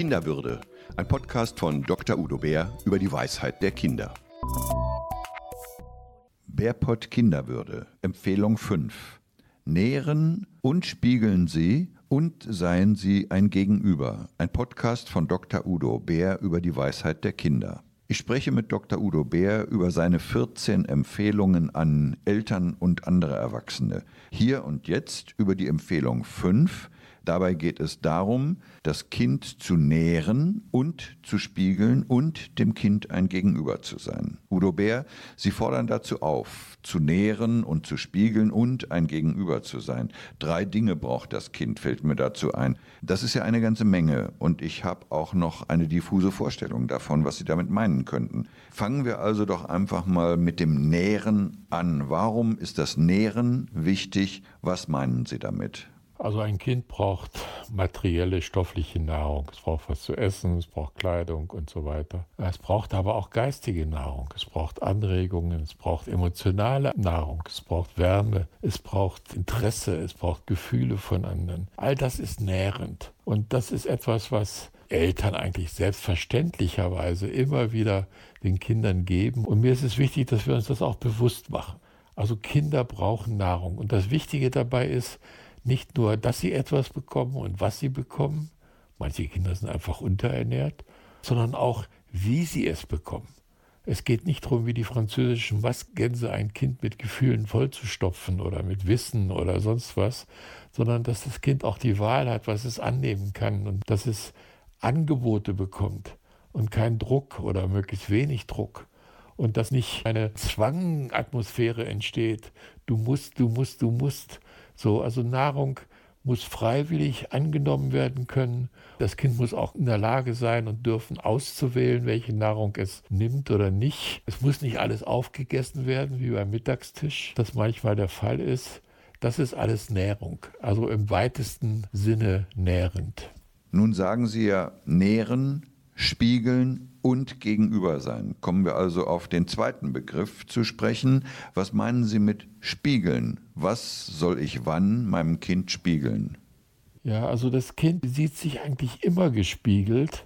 Kinderwürde, ein Podcast von Dr. Udo Bär über die Weisheit der Kinder. Bärpott Kinderwürde, Empfehlung 5. Nähren und spiegeln Sie und seien Sie ein Gegenüber. Ein Podcast von Dr. Udo Bär über die Weisheit der Kinder. Ich spreche mit Dr. Udo Bär über seine 14 Empfehlungen an Eltern und andere Erwachsene. Hier und jetzt über die Empfehlung 5, Dabei geht es darum, das Kind zu nähren und zu spiegeln und dem Kind ein Gegenüber zu sein. Udo Bär, Sie fordern dazu auf, zu nähren und zu spiegeln und ein Gegenüber zu sein. Drei Dinge braucht das Kind, fällt mir dazu ein. Das ist ja eine ganze Menge und ich habe auch noch eine diffuse Vorstellung davon, was Sie damit meinen könnten. Fangen wir also doch einfach mal mit dem Nähren an. Warum ist das Nähren wichtig? Was meinen Sie damit? Also ein Kind braucht materielle, stoffliche Nahrung. Es braucht was zu essen, es braucht Kleidung und so weiter. Es braucht aber auch geistige Nahrung. Es braucht Anregungen, es braucht emotionale Nahrung, es braucht Wärme, es braucht Interesse, es braucht Gefühle von anderen. All das ist nährend. Und das ist etwas, was Eltern eigentlich selbstverständlicherweise immer wieder den Kindern geben. Und mir ist es wichtig, dass wir uns das auch bewusst machen. Also Kinder brauchen Nahrung. Und das Wichtige dabei ist, nicht nur, dass sie etwas bekommen und was sie bekommen, manche Kinder sind einfach unterernährt, sondern auch, wie sie es bekommen. Es geht nicht darum, wie die französischen Mastgänse ein Kind mit Gefühlen vollzustopfen oder mit Wissen oder sonst was, sondern dass das Kind auch die Wahl hat, was es annehmen kann und dass es Angebote bekommt und kein Druck oder möglichst wenig Druck und dass nicht eine Zwangatmosphäre entsteht. Du musst, du musst, du musst, so, also Nahrung muss freiwillig angenommen werden können. Das Kind muss auch in der Lage sein und dürfen auszuwählen, welche Nahrung es nimmt oder nicht. Es muss nicht alles aufgegessen werden, wie beim Mittagstisch, das manchmal der Fall ist. Das ist alles Nährung, also im weitesten Sinne nährend. Nun sagen Sie ja nähren, spiegeln und gegenüber sein. Kommen wir also auf den zweiten Begriff zu sprechen. Was meinen Sie mit spiegeln? Was soll ich wann meinem Kind spiegeln? Ja, also das Kind sieht sich eigentlich immer gespiegelt.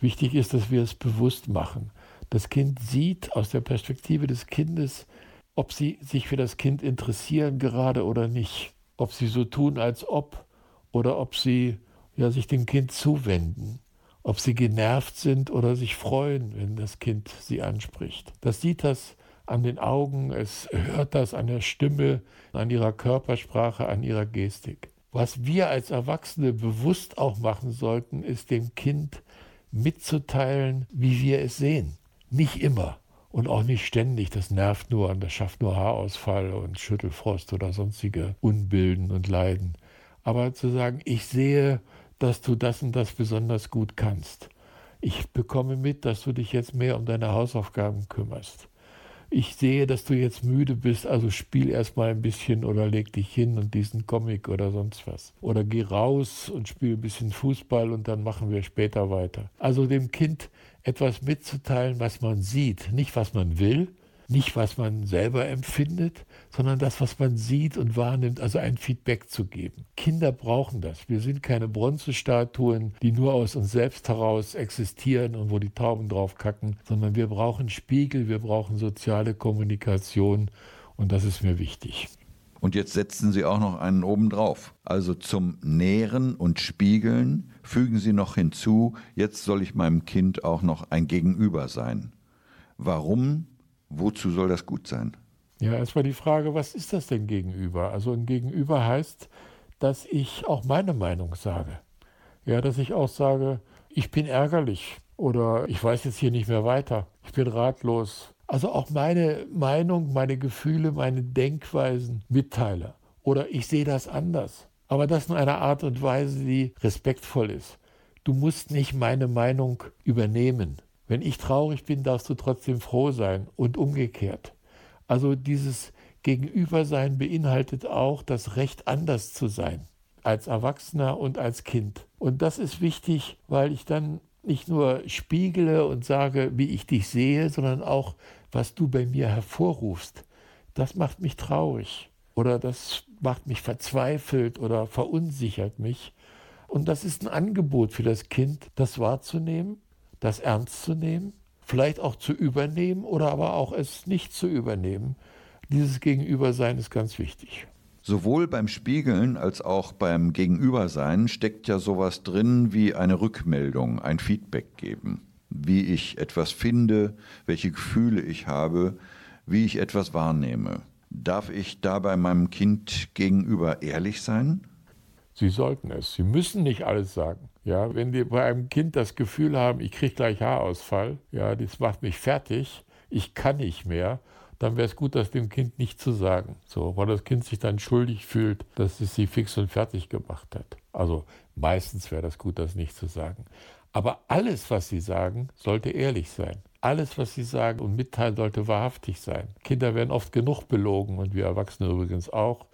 Wichtig ist, dass wir es bewusst machen. Das Kind sieht aus der Perspektive des Kindes, ob sie sich für das Kind interessieren gerade oder nicht. Ob sie so tun, als ob oder ob sie ja, sich dem Kind zuwenden ob sie genervt sind oder sich freuen, wenn das Kind sie anspricht. Das sieht das an den Augen, es hört das an der Stimme, an ihrer Körpersprache, an ihrer Gestik. Was wir als Erwachsene bewusst auch machen sollten, ist dem Kind mitzuteilen, wie wir es sehen. Nicht immer und auch nicht ständig. Das nervt nur und das schafft nur Haarausfall und Schüttelfrost oder sonstige Unbilden und Leiden. Aber zu sagen, ich sehe dass du das und das besonders gut kannst. Ich bekomme mit, dass du dich jetzt mehr um deine Hausaufgaben kümmerst. Ich sehe, dass du jetzt müde bist, also spiel erst mal ein bisschen oder leg dich hin und diesen Comic oder sonst was. Oder geh raus und spiel ein bisschen Fußball und dann machen wir später weiter. Also dem Kind etwas mitzuteilen, was man sieht, nicht was man will, nicht, was man selber empfindet, sondern das, was man sieht und wahrnimmt, also ein Feedback zu geben. Kinder brauchen das. Wir sind keine Bronzestatuen, die nur aus uns selbst heraus existieren und wo die Tauben drauf kacken, sondern wir brauchen Spiegel, wir brauchen soziale Kommunikation und das ist mir wichtig. Und jetzt setzen Sie auch noch einen oben drauf. Also zum Nähren und Spiegeln fügen Sie noch hinzu, jetzt soll ich meinem Kind auch noch ein Gegenüber sein. Warum Wozu soll das gut sein? Ja, erstmal die Frage, was ist das denn gegenüber? Also ein Gegenüber heißt, dass ich auch meine Meinung sage. Ja, dass ich auch sage, ich bin ärgerlich oder ich weiß jetzt hier nicht mehr weiter, ich bin ratlos. Also auch meine Meinung, meine Gefühle, meine Denkweisen mitteile. Oder ich sehe das anders. Aber das in einer Art und Weise, die respektvoll ist. Du musst nicht meine Meinung übernehmen. Wenn ich traurig bin, darfst du trotzdem froh sein und umgekehrt. Also dieses Gegenübersein beinhaltet auch das Recht, anders zu sein, als Erwachsener und als Kind. Und das ist wichtig, weil ich dann nicht nur spiegle und sage, wie ich dich sehe, sondern auch, was du bei mir hervorrufst. Das macht mich traurig oder das macht mich verzweifelt oder verunsichert mich. Und das ist ein Angebot für das Kind, das wahrzunehmen, das ernst zu nehmen, vielleicht auch zu übernehmen oder aber auch es nicht zu übernehmen. Dieses Gegenübersein ist ganz wichtig. Sowohl beim Spiegeln als auch beim Gegenübersein steckt ja sowas drin wie eine Rückmeldung, ein Feedback geben. Wie ich etwas finde, welche Gefühle ich habe, wie ich etwas wahrnehme. Darf ich dabei meinem Kind gegenüber ehrlich sein? Sie sollten es. Sie müssen nicht alles sagen. Ja, wenn Sie bei einem Kind das Gefühl haben, ich kriege gleich Haarausfall, ja, das macht mich fertig, ich kann nicht mehr, dann wäre es gut, das dem Kind nicht zu sagen. So, weil das Kind sich dann schuldig fühlt, dass es sie fix und fertig gemacht hat. Also meistens wäre das gut, das nicht zu sagen. Aber alles, was sie sagen, sollte ehrlich sein. Alles, was sie sagen und mitteilen, sollte wahrhaftig sein. Kinder werden oft genug belogen und wir Erwachsene übrigens auch.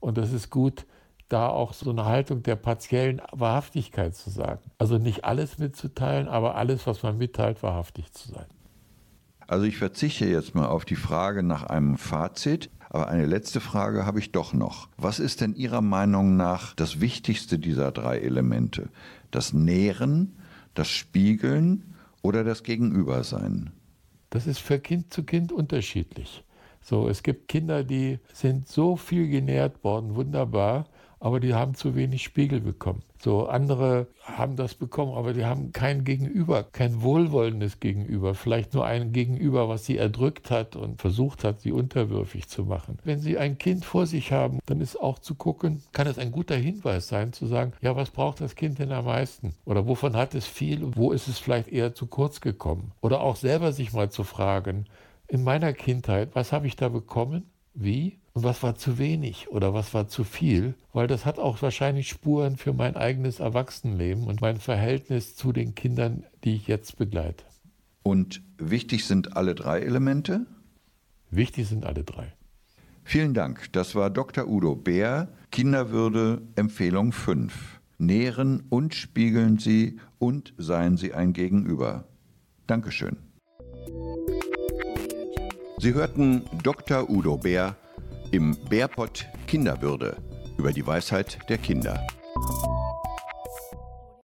Und das ist gut, da auch so eine Haltung der partiellen Wahrhaftigkeit zu sagen. Also nicht alles mitzuteilen, aber alles, was man mitteilt, wahrhaftig zu sein. Also ich verzichte jetzt mal auf die Frage nach einem Fazit, aber eine letzte Frage habe ich doch noch. Was ist denn Ihrer Meinung nach das Wichtigste dieser drei Elemente? Das Nähren, das Spiegeln oder das Gegenübersein? Das ist für Kind zu Kind unterschiedlich. So, es gibt Kinder, die sind so viel genährt worden, wunderbar, aber die haben zu wenig Spiegel bekommen. So andere haben das bekommen, aber die haben kein Gegenüber, kein wohlwollendes Gegenüber, vielleicht nur ein Gegenüber, was sie erdrückt hat und versucht hat, sie unterwürfig zu machen. Wenn Sie ein Kind vor sich haben, dann ist auch zu gucken, kann es ein guter Hinweis sein, zu sagen, ja, was braucht das Kind denn am meisten? Oder wovon hat es viel und wo ist es vielleicht eher zu kurz gekommen? Oder auch selber sich mal zu fragen, in meiner Kindheit, was habe ich da bekommen? Wie? Und was war zu wenig oder was war zu viel, weil das hat auch wahrscheinlich Spuren für mein eigenes Erwachsenenleben und mein Verhältnis zu den Kindern, die ich jetzt begleite. Und wichtig sind alle drei Elemente? Wichtig sind alle drei. Vielen Dank. Das war Dr. Udo Bär, Kinderwürde Empfehlung 5. Nähren und spiegeln Sie und seien Sie ein Gegenüber. Dankeschön. Sie hörten Dr. Udo Bär im Bärpott Kinderwürde über die Weisheit der Kinder.